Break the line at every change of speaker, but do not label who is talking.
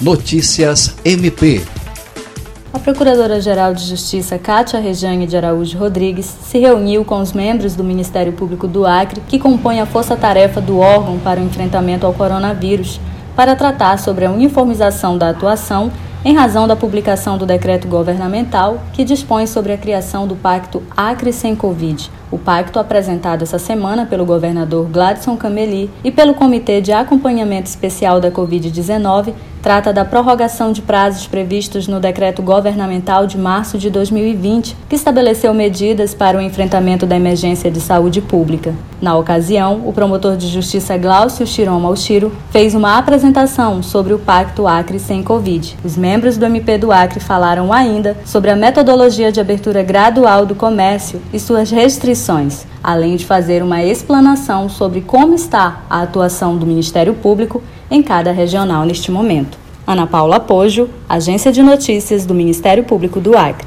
Notícias MP.
A Procuradora-Geral de Justiça Cátia Rejane de Araújo Rodrigues se reuniu com os membros do Ministério Público do Acre, que compõem a força-tarefa do órgão para o enfrentamento ao coronavírus, para tratar sobre a uniformização da atuação em razão da publicação do decreto governamental que dispõe sobre a criação do Pacto Acre Sem Covid, o pacto apresentado essa semana pelo governador Gladson Cameli e pelo Comitê de Acompanhamento Especial da Covid-19 trata da prorrogação de prazos previstos no decreto governamental de março de 2020, que estabeleceu medidas para o enfrentamento da emergência de saúde pública. Na ocasião, o promotor de justiça Glaucio Chiron Malchiro fez uma apresentação sobre o Pacto Acre sem Covid. Os membros do MP do Acre falaram ainda sobre a metodologia de abertura gradual do comércio e suas restrições além de fazer uma explanação sobre como está a atuação do Ministério Público em cada regional neste momento. Ana Paula Pojo, Agência de Notícias do Ministério Público do Acre.